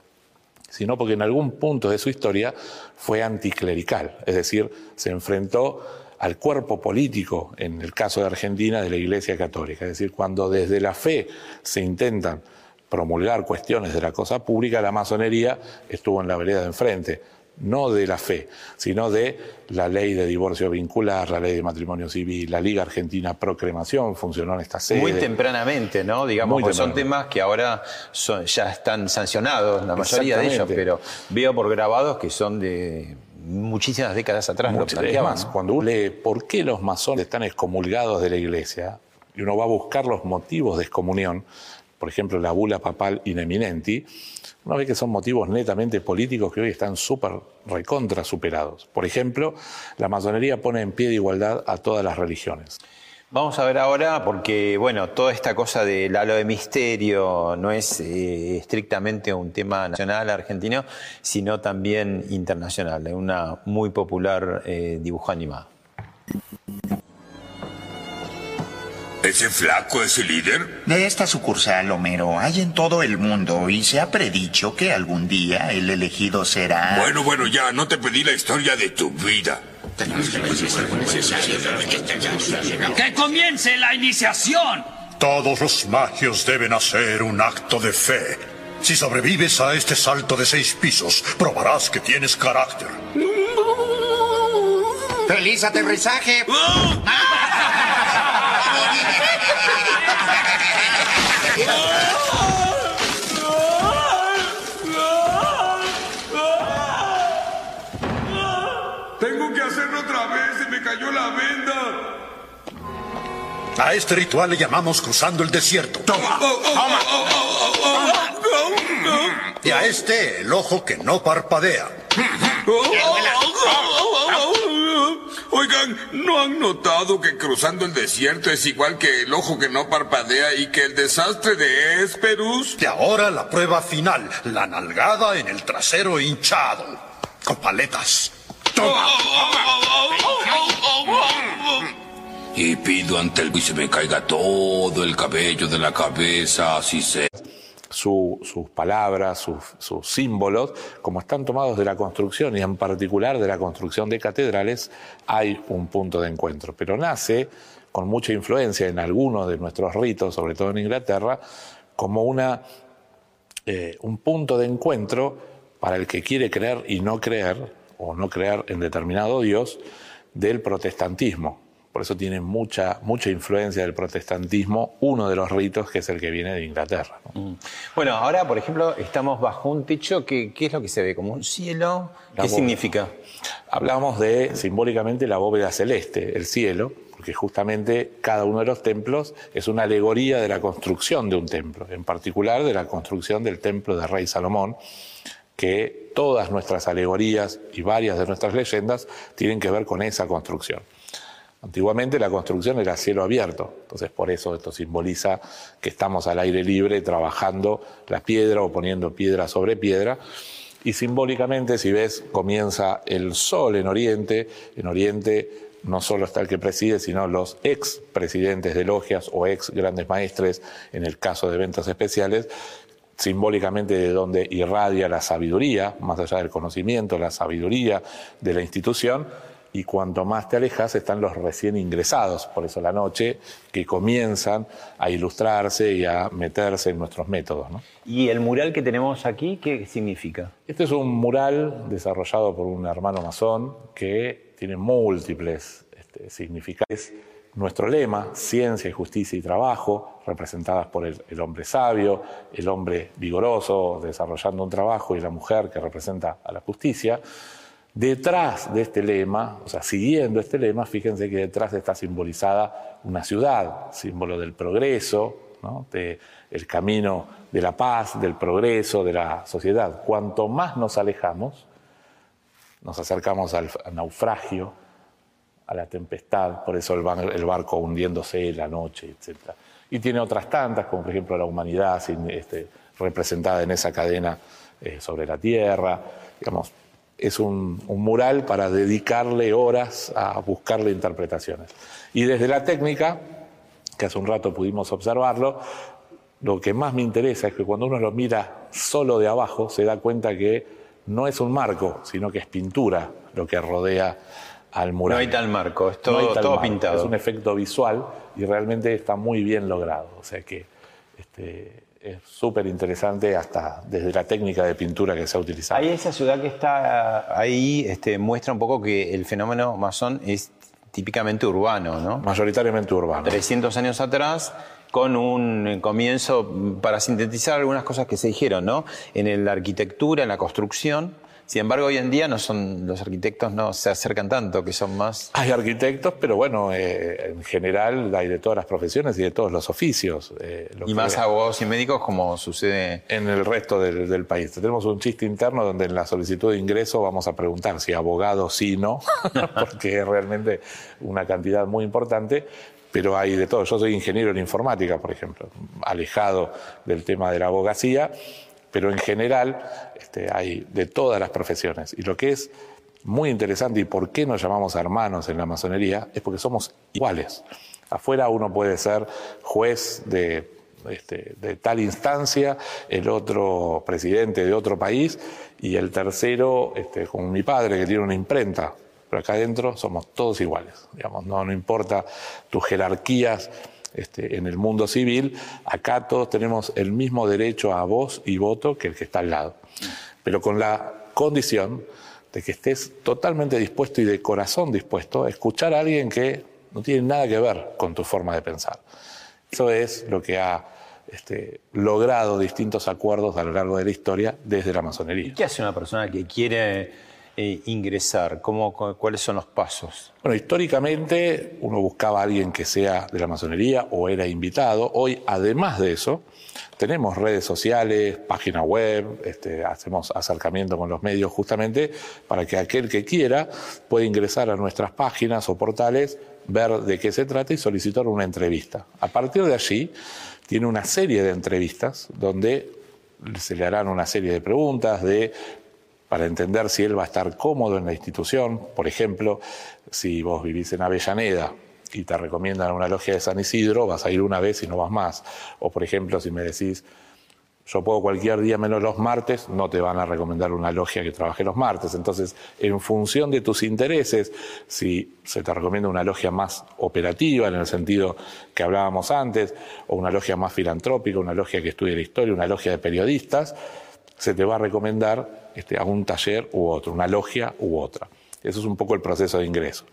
sino porque en algún punto de su historia fue anticlerical, es decir, se enfrentó al cuerpo político, en el caso de Argentina, de la Iglesia Católica. Es decir, cuando desde la fe se intentan promulgar cuestiones de la cosa pública, la masonería estuvo en la vereda de enfrente no de la fe, sino de la ley de divorcio vincular, la ley de matrimonio civil, la Liga Argentina Pro Cremación funcionó en esta sede. Muy tempranamente, ¿no? Digamos, que son temas que ahora ya están sancionados, la mayoría de ellos, pero veo por grabados que son de muchísimas décadas atrás. más, cuando uno lee por qué los masones están excomulgados de la iglesia, y uno va a buscar los motivos de excomunión, por ejemplo, la bula papal ineminenti, una vez que son motivos netamente políticos que hoy están súper recontra superados. Por ejemplo, la masonería pone en pie de igualdad a todas las religiones. Vamos a ver ahora, porque bueno, toda esta cosa del halo de misterio no es eh, estrictamente un tema nacional argentino, sino también internacional, es una muy popular eh, dibujo animado. ¿Ese flaco es el líder? De esta sucursal, Homero, hay en todo el mundo y se ha predicho que algún día el elegido será... Bueno, bueno, ya, no te pedí la historia de tu vida. ¡Que comience la iniciación! Todos los magios deben hacer un acto de fe. Si sobrevives a este salto de seis pisos, probarás que tienes carácter. ¡Feliz aterrizaje! Tengo que hacerlo otra vez, se me cayó la venda. A este ritual le llamamos cruzando el desierto. Toma, toma. Y a este, el ojo que no parpadea. Oigan, ¿no han notado que cruzando el desierto es igual que el ojo que no parpadea y que el desastre de Esperus? Y ahora la prueba final, la nalgada en el trasero hinchado, con paletas. Toma. Y pido ante el y se me caiga todo el cabello de la cabeza, así sea. Su- sus palabras, sus, símbolos, como están tomados de la construcción y en particular de la construcción de catedrales, hay un punto de encuentro. Pero nace con mucha influencia en algunos de nuestros ritos, sobre todo en Inglaterra, como eh, un punto de encuentro para el que quiere creer y no creer, o no creer en determinado Dios, del protestantismo. Por eso tiene mucha, mucha influencia del protestantismo uno de los ritos que es el que viene de Inglaterra. ¿no? Bueno, ahora, por ejemplo, estamos bajo un techo. ¿Qué, qué es lo que se ve? ¿Como un cielo? La ¿Qué bóveda. significa? Hablamos de simbólicamente la bóveda celeste, el cielo, porque justamente cada uno de los templos es una alegoría de la construcción de un templo, en particular de la construcción del templo de Rey Salomón, que todas nuestras alegorías y varias de nuestras leyendas tienen que ver con esa construcción. Antiguamente la construcción era cielo abierto, entonces por eso esto simboliza que estamos al aire libre trabajando la piedra o poniendo piedra sobre piedra. Y simbólicamente, si ves, comienza el sol en Oriente. En Oriente no solo está el que preside, sino los ex presidentes de logias o ex grandes maestres, en el caso de eventos especiales, simbólicamente de donde irradia la sabiduría, más allá del conocimiento, la sabiduría de la institución, y cuanto más te alejas están los recién ingresados, por eso la noche, que comienzan a ilustrarse y a meterse en nuestros métodos. ¿no? ¿Y el mural que tenemos aquí, qué significa? Este es un mural desarrollado por un hermano masón que tiene múltiples este, significados. Nuestro lema, ciencia, justicia y trabajo, representadas por el, el hombre sabio, el hombre vigoroso desarrollando un trabajo y la mujer que representa a la justicia. Detrás de este lema, o sea, siguiendo este lema, fíjense que detrás está simbolizada una ciudad, símbolo del progreso, ¿no? de camino de la paz, del progreso, de la sociedad. Cuanto más nos alejamos, nos acercamos al, naufragio, a la tempestad, por eso el, bar- el barco hundiéndose la noche, etc. Y tiene otras tantas, como por ejemplo la humanidad este, representada en esa cadena eh, sobre la tierra. Digamos, es un, un mural para dedicarle horas a buscarle interpretaciones. Y desde la técnica, que hace un rato pudimos observarlo, lo que más me interesa es que cuando uno lo mira solo de abajo se da cuenta que no es un marco, sino que es pintura lo que rodea al mural. No hay tal marco, es todo, marco, pintado. Es un efecto visual y realmente está muy bien logrado. O sea que este, es súper interesante hasta desde la técnica de pintura que se ha utilizado. Ahí esa ciudad que está ahí este, muestra un poco que el fenómeno masón es típicamente urbano, ¿no? Mayoritariamente urbano. 300 años atrás, con un comienzo, para sintetizar algunas cosas que se dijeron, ¿no? En la arquitectura, en la construcción. Sin embargo, hoy en día no son, los arquitectos no se acercan tanto, que son más... Hay arquitectos, pero bueno, eh, en general hay de todas las profesiones y de todos los oficios. eh, lo Y más abogados y médicos como sucede... en el resto del, del país. Tenemos un chiste interno donde en la solicitud de ingreso vamos a preguntar si abogado sí no, porque es realmente una cantidad muy importante. Pero hay de todo. Yo soy ingeniero en informática, por ejemplo, alejado del tema de la abogacía, pero en general este, hay de todas las profesiones. Y lo que es muy interesante y por qué nos llamamos hermanos en la masonería es porque somos iguales. Afuera uno puede ser juez de este, tal instancia, el otro presidente de otro país y el tercero, este, como mi padre, que tiene una imprenta. pero acá adentro somos todos iguales. Digamos, no, no importa tus jerarquías este, en el mundo civil, acá todos tenemos el mismo derecho a voz y voto que el que está al lado. Pero con la condición de que estés totalmente dispuesto y de corazón dispuesto a escuchar a alguien que no tiene nada que ver con tu forma de pensar. Eso es lo que ha este, logrado distintos acuerdos a lo largo de la historia desde la masonería. ¿Qué hace una persona que quiere eh, ingresar? ¿Cómo, ¿Cuáles son los pasos? Bueno, históricamente uno buscaba a alguien que sea de la masonería o era invitado. Hoy, además de eso, tenemos redes sociales, página web, este, hacemos acercamiento con los medios justamente para que aquel que quiera pueda ingresar a nuestras páginas o portales, ver de qué se trata y solicitar una entrevista. A partir de allí, tiene una serie de entrevistas donde se le harán una serie de preguntas de para entender si él va a estar cómodo en la institución. Por ejemplo, si vos vivís en Avellaneda y te recomiendan una logia de San Isidro, vas a ir una vez y no vas más. O por ejemplo, si me decís, yo puedo cualquier día menos los martes, no te van a recomendar una logia que trabaje los martes. Entonces, en función de tus intereses, si se te recomienda una logia más operativa, en el sentido que hablábamos antes, o una logia más filantrópica, una logia que estudie la historia, una logia de periodistas, se te va a recomendar este, a un taller u otro, una logia u otra. Eso es un poco el proceso de ingreso.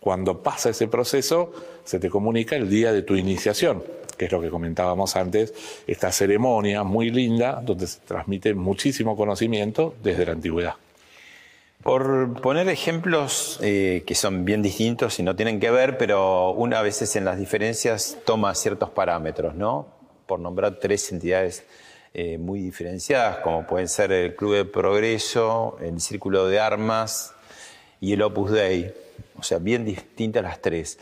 Cuando pasa ese proceso, se te comunica el día de tu iniciación, que es lo que comentábamos antes, esta ceremonia muy linda donde se transmite muchísimo conocimiento desde la antigüedad. Por poner ejemplos eh, que son bien distintos y no tienen que ver, pero una a veces en las diferencias toma ciertos parámetros, ¿no? Por nombrar tres entidades eh, muy diferenciadas, como pueden ser el Club de Progreso, el Círculo de Armas y el Opus Dei o sea, bien distintas las tres.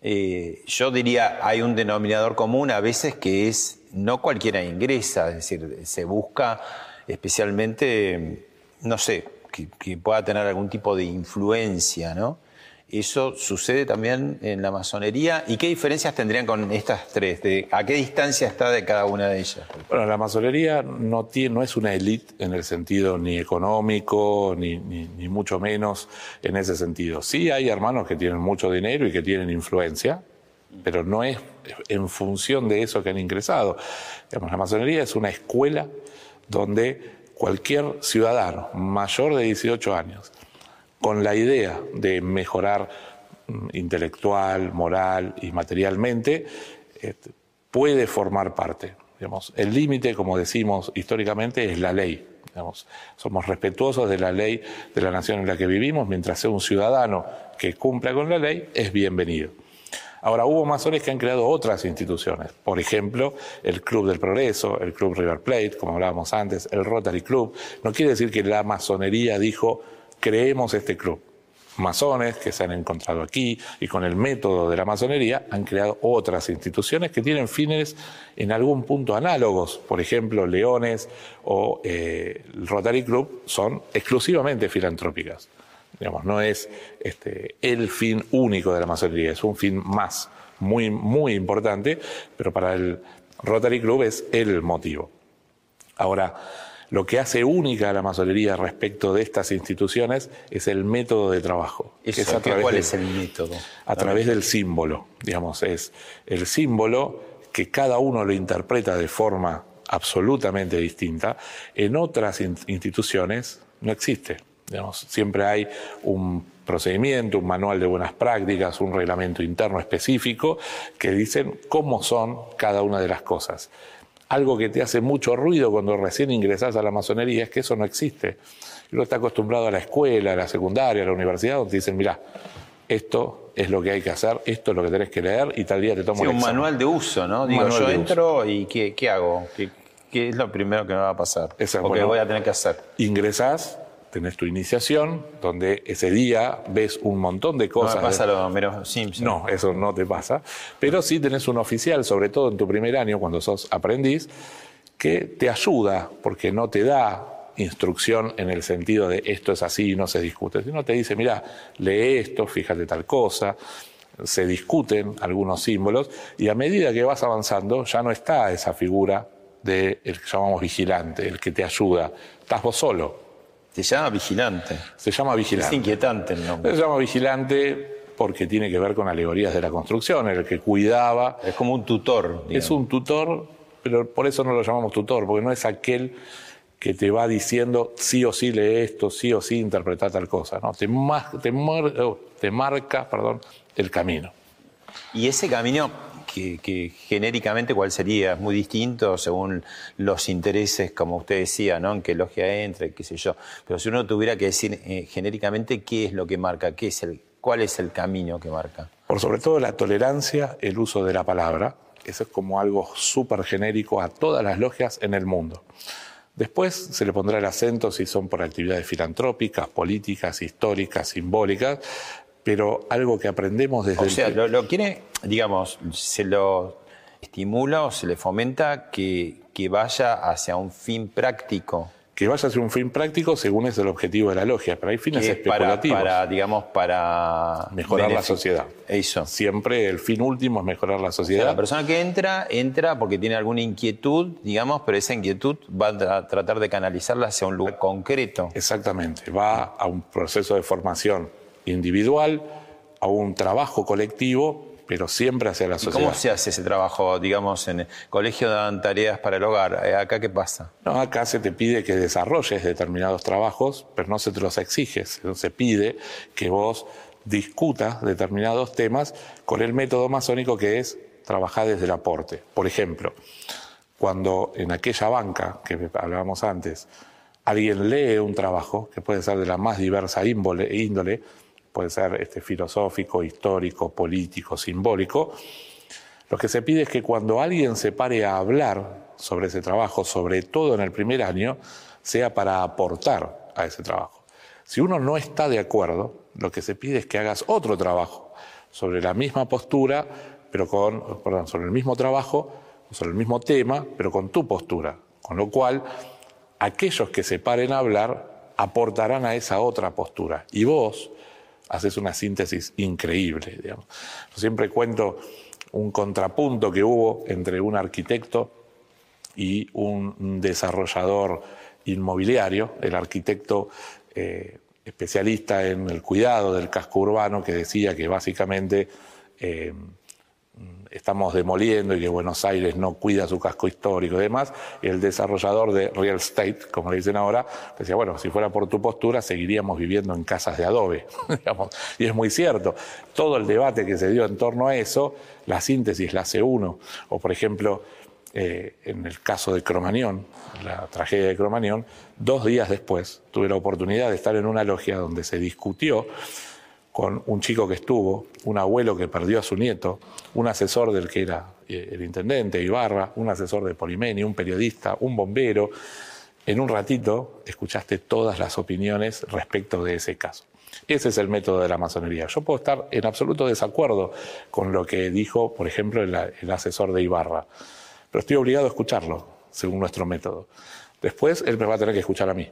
Eh, yo diría, hay un denominador común a veces que es no cualquiera ingresa, es decir, se busca especialmente, no sé, que, que pueda tener algún tipo de influencia, ¿no? ¿Eso sucede también en la masonería? ¿Y qué diferencias tendrían con estas tres? ¿A qué distancia está de cada una de ellas? Bueno, la masonería no, tiene, no es una élite en el sentido ni económico, ni, ni, mucho menos en ese sentido. Sí hay hermanos que tienen mucho dinero y que tienen influencia, pero no es en función de eso que han ingresado. Digamos, la masonería es una escuela donde cualquier ciudadano mayor de 18 años con la idea de mejorar mm, intelectual, moral y materialmente, este, puede formar parte. el límite, como decimos históricamente, es la ley. somos respetuosos de la ley de la nación en la que vivimos, mientras sea un ciudadano que cumpla con la ley, es bienvenido. Ahora, hubo masones que han creado otras instituciones, por ejemplo, el Club del Progreso, el Club River Plate, como hablábamos antes, el Rotary Club. No quiere decir que la masonería dijo, creemos este club. Masones que se han encontrado aquí y con el método de la masonería han creado otras instituciones que tienen fines en algún punto análogos. Por ejemplo, Leones o eh, Rotary Club son exclusivamente filantrópicas. Digamos, no es este, el fin único de la masonería, es un fin más, muy, muy importante, pero para el Rotary Club es el motivo. Ahora, lo que hace única a la masonería respecto de estas instituciones es el método de trabajo. ¿Cuál es el método? A través del símbolo, digamos, es el símbolo que cada uno lo interpreta de forma absolutamente distinta. En otras instituciones no existe. Digamos, siempre hay un procedimiento, un manual de buenas prácticas, un reglamento interno específico que dicen cómo son cada una de las cosas algo que te hace mucho ruido cuando recién ingresás a la masonería es que eso no existe. Uno está acostumbrado a la escuela, a la secundaria, a la universidad, donde te dicen, mira, esto es lo que hay que hacer, esto es lo que tenés que leer y tal día te tomo sí, un manual de uso, ¿no? Digo, yo entro y ¿qué, hago? ¿Qué, es lo primero que me va a pasar? ¿O que voy a tener que hacer? Ingresás, tenés tu iniciación, donde ese día ves un montón de cosas. No me pasa lo Homero Simpson. No, eso no te pasa. Pero sí tenés un oficial, sobre todo en tu primer año, cuando sos aprendiz, que te ayuda, porque no te da instrucción en el sentido de esto es así y no se discute, sino te dice, mira, lee esto, fíjate tal cosa, se discuten algunos símbolos y a medida que vas avanzando ya no está esa figura del que llamamos vigilante, el que te ayuda, estás vos solo Se llama vigilante. Se llama vigilante. Es inquietante el nombre. Se llama vigilante porque tiene que ver con alegorías de la construcción, el que cuidaba. Es como un tutor. Es un tutor, pero por eso no lo llamamos tutor, porque no es aquel que te va diciendo sí o sí lee esto, sí o sí interpreta tal cosa, ¿no? Te, te, oh, te marca perdón, el camino. Y ese camino que, genéricamente cuál sería, es muy distinto según los intereses, como usted decía, ¿no? En qué logia entre, qué sé yo. Pero si uno tuviera que decir eh, genéricamente qué es lo que marca, qué es el, cuál es el camino que marca. Por sobre todo la tolerancia, el uso de la palabra, eso es como algo súper genérico a todas las logias en el mundo. Después se le pondrá el acento si son por actividades filantrópicas, políticas, históricas, simbólicas, pero algo que aprendemos desde... O sea, lo, quiere, digamos, se lo estimula o se le fomenta que, que vaya hacia un fin práctico que vaya hacia un fin práctico según es el objetivo de la logia, pero hay fines especulativos. Para, digamos, para mejorar la sociedad. Eso. Siempre el fin último es mejorar la sociedad. la persona que entra, entra porque tiene alguna inquietud, digamos, pero esa inquietud va a tratar de canalizarla hacia un lugar concreto. Exactamente, va a un proceso de formación individual, a un trabajo colectivo pero siempre hacia la sociedad. ¿Cómo se hace ese trabajo, digamos, en el colegio dan tareas para el hogar? Eh, ¿Acá qué pasa? No, acá se te pide que desarrolles determinados trabajos, pero no se te los exiges. Se pide que vos discutas determinados temas con el método masónico que es trabajar desde el aporte. Por ejemplo, cuando en aquella banca que hablábamos antes, alguien lee un trabajo, que puede ser de la más diversa índole, índole puede ser este, filosófico, histórico, político, simbólico. Lo que se pide es que cuando alguien se pare a hablar sobre ese trabajo, sobre todo en el primer año, sea para aportar a ese trabajo. Si uno no está de acuerdo, lo que se pide es que hagas otro trabajo sobre la misma postura, pero con, perdón, sobre el mismo trabajo, sobre el mismo tema, pero con tu postura. Con lo cual, aquellos que se paren a hablar aportarán a esa otra postura. Y vos, haces una síntesis increíble. Digamos. Yo siempre cuento un contrapunto que hubo entre un arquitecto y un desarrollador inmobiliario, el arquitecto eh, especialista en el cuidado del casco urbano, que decía que básicamente eh, estamos demoliendo y que Buenos Aires no cuida su casco histórico y demás, el desarrollador de real estate, como le dicen ahora, decía, bueno, si fuera por tu postura, seguiríamos viviendo en casas de adobe. y es muy cierto, todo el debate que se dio en torno a eso, la síntesis la hace uno, o por ejemplo, eh, en el caso de Cromañón, la tragedia de Cromañón, dos días después tuve la oportunidad de estar en una logia donde se discutió con un chico que estuvo, un abuelo que perdió a su nieto, un asesor del que era eh, el intendente Ibarra, un asesor de Polimeni, un periodista, un bombero. En un ratito escuchaste todas las opiniones respecto de ese caso. Ese es el método de la masonería. Yo puedo estar en absoluto desacuerdo con lo que dijo, por ejemplo, el, el asesor de Ibarra, pero estoy obligado a escucharlo, según nuestro método. Después él me va a tener que escuchar a mí.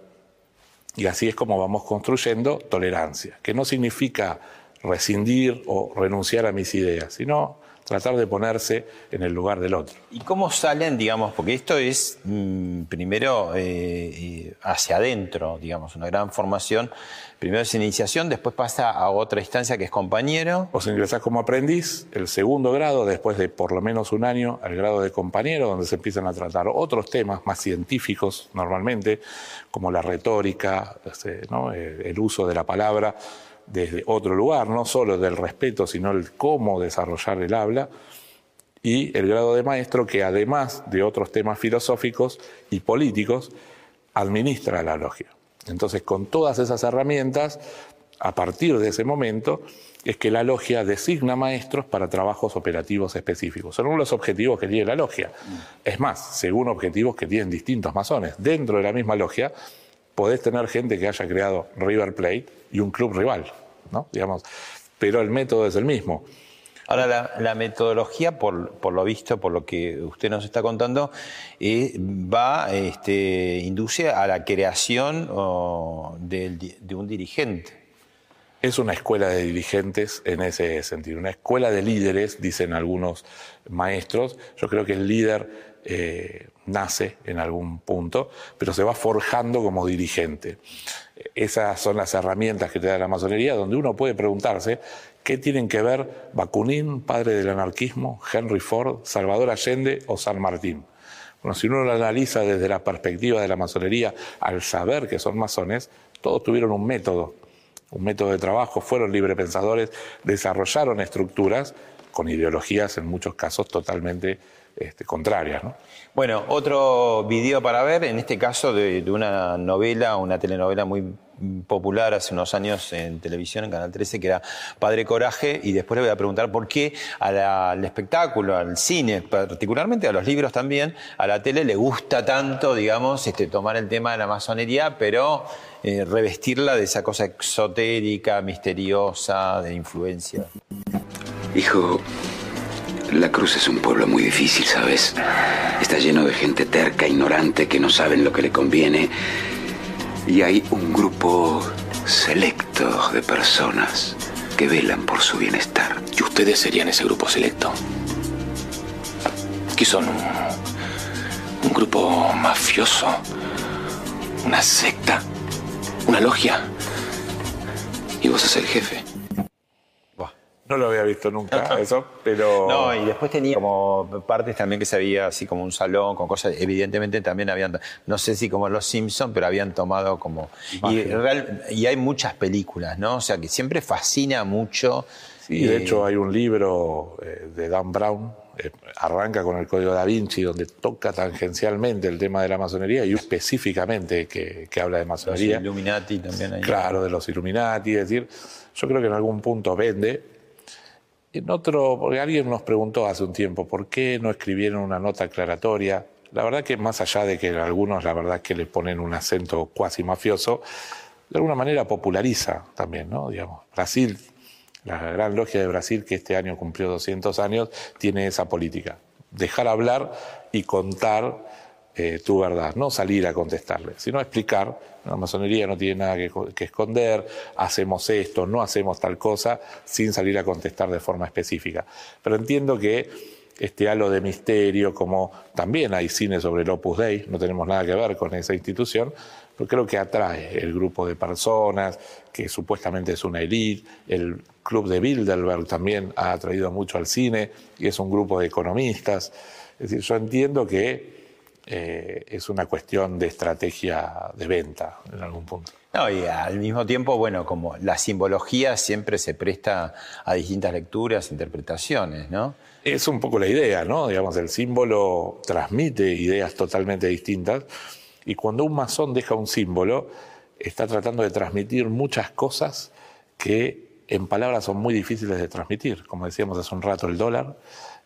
Y así es como vamos construyendo tolerancia, que no significa rescindir o renunciar a mis ideas, sino tratar de ponerse en el lugar del otro. ¿Y cómo salen, digamos, porque esto es mm, primero eh, eh, hacia adentro, digamos, una gran formación, primero es iniciación, después pasa a otra instancia que es compañero. Vos ingresás como aprendiz, el segundo grado, después de por lo menos un año, al grado de compañero, donde se empiezan a tratar otros temas más científicos normalmente, como la retórica, este, el uso de la palabra desde otro lugar, no solo del respeto, sino el cómo desarrollar el habla, y el grado de maestro que además de otros temas filosóficos y políticos, administra la logia. Entonces, con todas esas herramientas, a partir de ese momento, es que la logia designa maestros para trabajos operativos específicos. Son los objetivos que tiene la logia. Es más, según objetivos que tienen distintos masones. Dentro de la misma logia podés tener gente que haya creado River Plate y un club rival, ¿no? Digamos, pero el método es el mismo. Ahora, la, metodología, por, lo visto, por lo que usted nos está contando, eh, va, este, induce a la creación de, un dirigente. Es una escuela de dirigentes en ese sentido, una escuela de líderes, dicen algunos maestros. Yo creo que el líder eh, nace en algún punto, pero se va forjando como dirigente. Esas son las herramientas que te da la masonería, donde uno puede preguntarse qué tienen que ver Bakunin, padre del anarquismo, Henry Ford, Salvador Allende o San Martín. Bueno, si uno lo analiza desde la perspectiva de la masonería, al saber que son masones, todos tuvieron un método, un método de trabajo, fueron librepensadores, desarrollaron estructuras con ideologías en muchos casos totalmente este, contrarias. Bueno, otro video para ver, en este caso de, una novela, una telenovela muy popular hace unos años en televisión, en Canal 13, que era Padre Coraje, y después le voy a preguntar por qué al espectáculo, al cine, particularmente a los libros también, a la tele le gusta tanto, digamos, este, tomar el tema de la masonería, pero eh, revestirla de esa cosa exotérica, misteriosa, de influencia. Hijo, la Cruz es un pueblo muy difícil, ¿sabes? Está lleno de gente terca, ignorante, que no saben lo que le conviene. Y hay un grupo selecto de personas que velan por su bienestar. ¿Y ustedes serían ese grupo selecto? ¿Qué son? ¿Un, grupo mafioso? ¿Una secta? ¿Una logia? ¿Y vos sos el jefe? No lo había visto nunca eso, pero... No, y después tenía como partes también que se había así como un salón con cosas, evidentemente también habían, no sé si como los Simpsons, pero habían tomado como... Y, y, hay muchas películas, ¿no? O sea, que siempre fascina mucho. Sí, de hecho hay un libro eh, de Dan Brown, eh, arranca con el Código da Vinci, donde toca tangencialmente el tema de la masonería y específicamente que, que habla de masonería. Los Illuminati también hay. Claro, de los Illuminati, es decir, yo creo que en algún punto vende, en otro, porque alguien nos preguntó hace un tiempo, ¿por qué no escribieron una nota aclaratoria? La verdad que más allá de que algunos, la verdad que le ponen un acento cuasi mafioso, de alguna manera populariza también, ¿no? Digamos, Brasil, la gran logia de Brasil, que este año cumplió 200 años, tiene esa política. Dejar hablar y contar eh, tu verdad, no salir a contestarle, sino explicar. La masonería no tiene nada que, esconder, hacemos esto, no hacemos tal cosa, sin salir a contestar de forma específica. Pero entiendo que este halo de misterio, como también hay cine sobre el Opus Dei, no tenemos nada que ver con esa institución, pero creo que atrae el grupo de personas, que supuestamente es una élite, el club de Bilderberg también ha atraído mucho al cine, y es un grupo de economistas. Es decir, yo entiendo que eh, es una cuestión de estrategia de venta en algún punto. No, y al mismo tiempo, bueno, como la simbología siempre se presta a distintas lecturas, interpretaciones, ¿no? Es un poco la idea, ¿no? Digamos, el símbolo transmite ideas totalmente distintas y cuando un masón deja un símbolo, está tratando de transmitir muchas cosas que en palabras son muy difíciles de transmitir. Como decíamos hace un rato, el dólar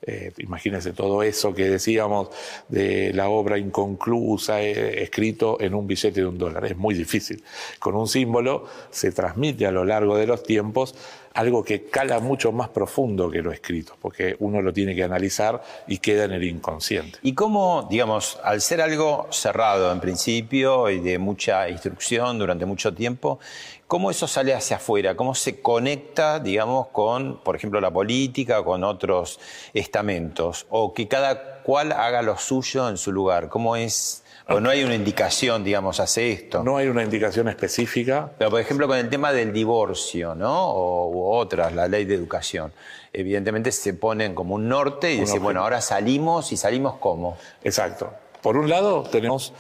eh, imagínense todo eso que decíamos de la obra inconclusa, eh, escrito en un billete de un dólar. Es muy difícil. Con un símbolo se transmite a lo largo de los tiempos algo que cala mucho más profundo que lo escrito, porque uno lo tiene que analizar y queda en el inconsciente. ¿Y cómo, digamos, al ser algo cerrado en principio y de mucha instrucción durante mucho tiempo, cómo eso sale hacia afuera? ¿Cómo se conecta, digamos, con, por ejemplo, la política con otros estamentos? ¿O que cada cual haga lo suyo en su lugar? ¿Cómo es o no hay una indicación, digamos, hace esto. No hay una indicación específica. Pero, por ejemplo, con el tema del divorcio, ¿no? O, u otras, la ley de educación. Evidentemente se ponen como un norte y dicen, bueno, ahora salimos y salimos cómo. Exacto. Por un lado, tenemos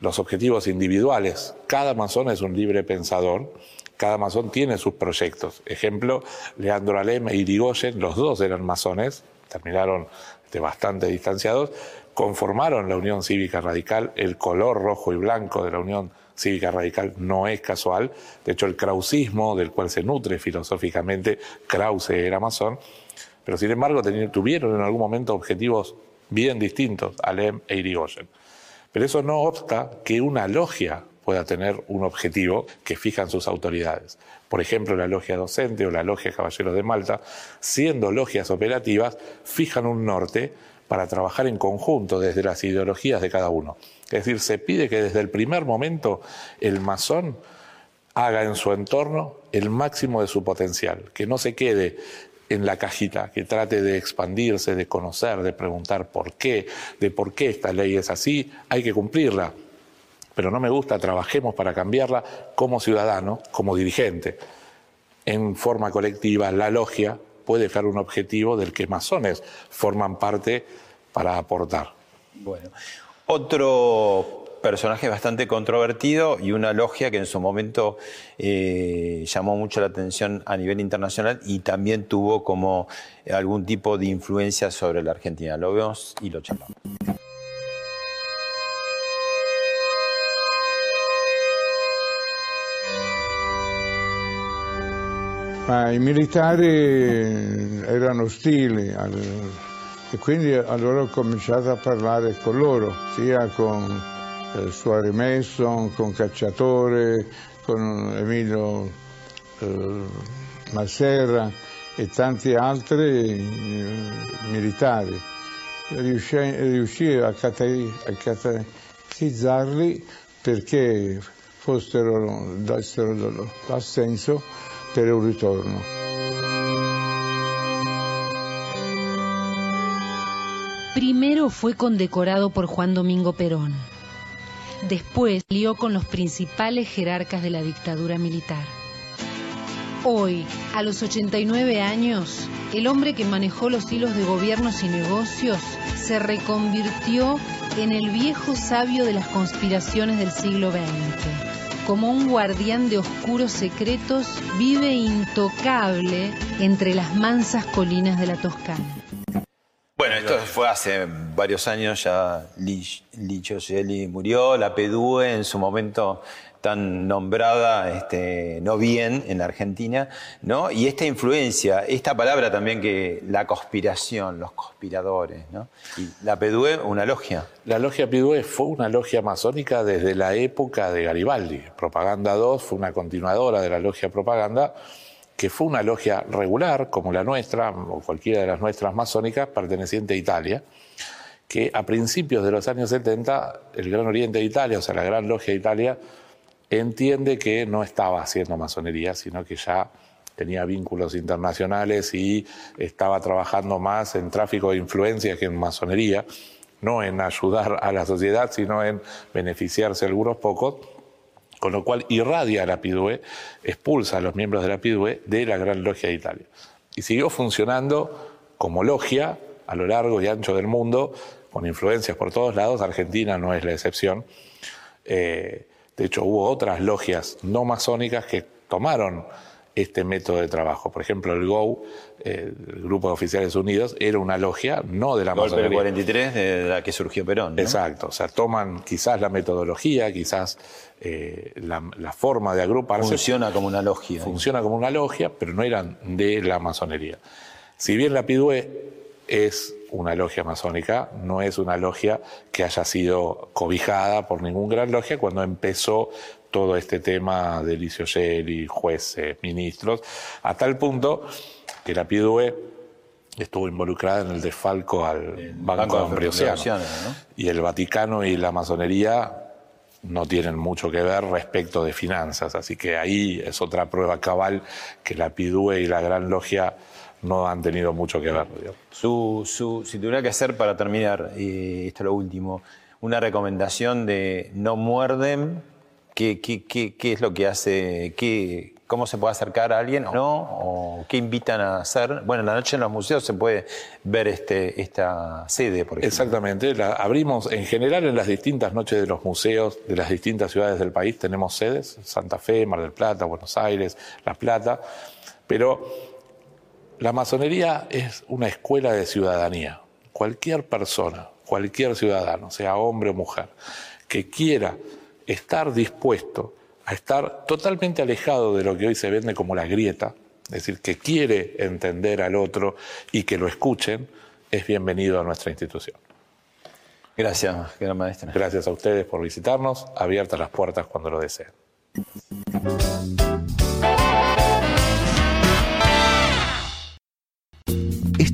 los objetivos individuales. Cada masón es un libre pensador. Cada masón tiene sus proyectos. Ejemplo, Leandro Alem e Irigoyen, los dos eran masones, terminaron bastante distanciados, conformaron la Unión Cívica Radical. El color rojo y blanco de la Unión Cívica Radical no es casual. De hecho, el krausismo, del cual se nutre filosóficamente, Krause era masón. Pero sin embargo, tuvieron en algún momento objetivos bien distintos, Alem e Irigoyen. Pero eso no obsta que una logia pueda tener un objetivo que fijan sus autoridades. Por ejemplo, la logia docente o la logia Caballeros de Malta, siendo logias operativas, fijan un norte para trabajar en conjunto desde las ideologías de cada uno. Es decir, se pide que desde el primer momento el masón haga en su entorno el máximo de su potencial, que no se quede en la cajita, que trate de expandirse, de conocer, de preguntar por qué, de por qué esta ley es así, hay que cumplirla. Pero no me gusta, trabajemos para cambiarla como ciudadano, como dirigente. En forma colectiva, la logia puede ser un objetivo del que masones forman parte para aportar. Bueno, otro personaje bastante controvertido y una logia que en su momento eh, llamó mucho la atención a nivel internacional y también tuvo como algún tipo de influencia sobre la Argentina. Lo vemos y lo charlamos. Ma i militari erano ostili e quindi allora ho cominciato a parlare con loro, sia con eh, Suare Messon, con Cacciatore, con Emilio eh, Masserra e tanti altri eh, militari. Riuscii a, catechizzarli perché fossero, dessero l'assenso per un ritorno. Primero fue condecorado por Juan Domingo Perón. Después lió con los principales jerarcas de la dictadura militar. Hoy, a los 89 años, el hombre que manejó los hilos de gobiernos y negocios se reconvirtió en el viejo sabio de las conspiraciones del siglo XX. Como un guardián de oscuros secretos, vive intocable entre las mansas colinas de la Toscana. Bueno, esto fue hace varios años, ya Licho Gelli murió, la PDUE en su momento tan nombrada, este, no bien en Argentina, ¿no? Y esta influencia, esta palabra también que la conspiración, los conspiradores, ¿no? La PDUE, una logia. La logia PDUE fue una logia masónica desde la época de Garibaldi. Propaganda 2 fue una continuadora de la logia Propaganda que fue una logia regular, como la nuestra, o cualquiera de las nuestras masónicas, perteneciente a Italia, que a principios de los años 70, el Gran Oriente de Italia, o sea, la Gran Logia de Italia, entiende que no estaba haciendo masonería, sino que ya tenía vínculos internacionales y estaba trabajando más en tráfico de influencias que en masonería, no en ayudar a la sociedad, sino en beneficiarse algunos pocos con lo cual irradia a la PIDUE, expulsa a los miembros de la PIDUE de la Gran Logia de Italia. Y siguió funcionando como logia a lo largo y ancho del mundo, con influencias por todos lados, Argentina no es la excepción. Eh, de hecho, hubo otras logias no masónicas que tomaron este método de trabajo. Por ejemplo, el GO, eh, el Grupo de Oficiales Unidos, era una logia no de la Golpe del 43, de la que surgió Perón. Exacto, o sea, toman quizás la metodología, quizás eh, la, forma de agruparse. Funciona como una logia. Funciona como una logia, pero no eran de la masonería. Si bien la PIDUE es una logia masónica, no es una logia que haya sido cobijada por ningún gran logia cuando empezó todo este tema de Licio Gelli, jueces, ministros, a tal punto que la PIDUE estuvo involucrada en el desfalco al Banco, de Ambrosiano. Y el Vaticano y la masonería no tienen mucho que ver respecto de finanzas, así que ahí es otra prueba cabal que la PIDUE y la Gran Logia no han tenido mucho que ver. Su, su, si tuviera que hacer para terminar, y esto es lo último, una recomendación de no muerden ¿Qué, qué, qué, es lo que hace? Qué, ¿Cómo se puede acercar a alguien? ¿No? ¿O qué invitan a hacer? Bueno, en la noche en los museos se puede ver este, esta sede, por ejemplo. Exactamente. La abrimos en general en las distintas noches de los museos de las distintas ciudades del país. Tenemos sedes, Santa Fe, Mar del Plata, Buenos Aires, La Plata. Pero la masonería es una escuela de ciudadanía. Cualquier persona, cualquier ciudadano, sea hombre o mujer, que quiera estar dispuesto a estar totalmente alejado de lo que hoy se vende como la grieta, es decir, que quiere entender al otro y que lo escuchen, es bienvenido a nuestra institución. Gracias, gran maestra. Gracias a ustedes por visitarnos, abiertas las puertas cuando lo deseen.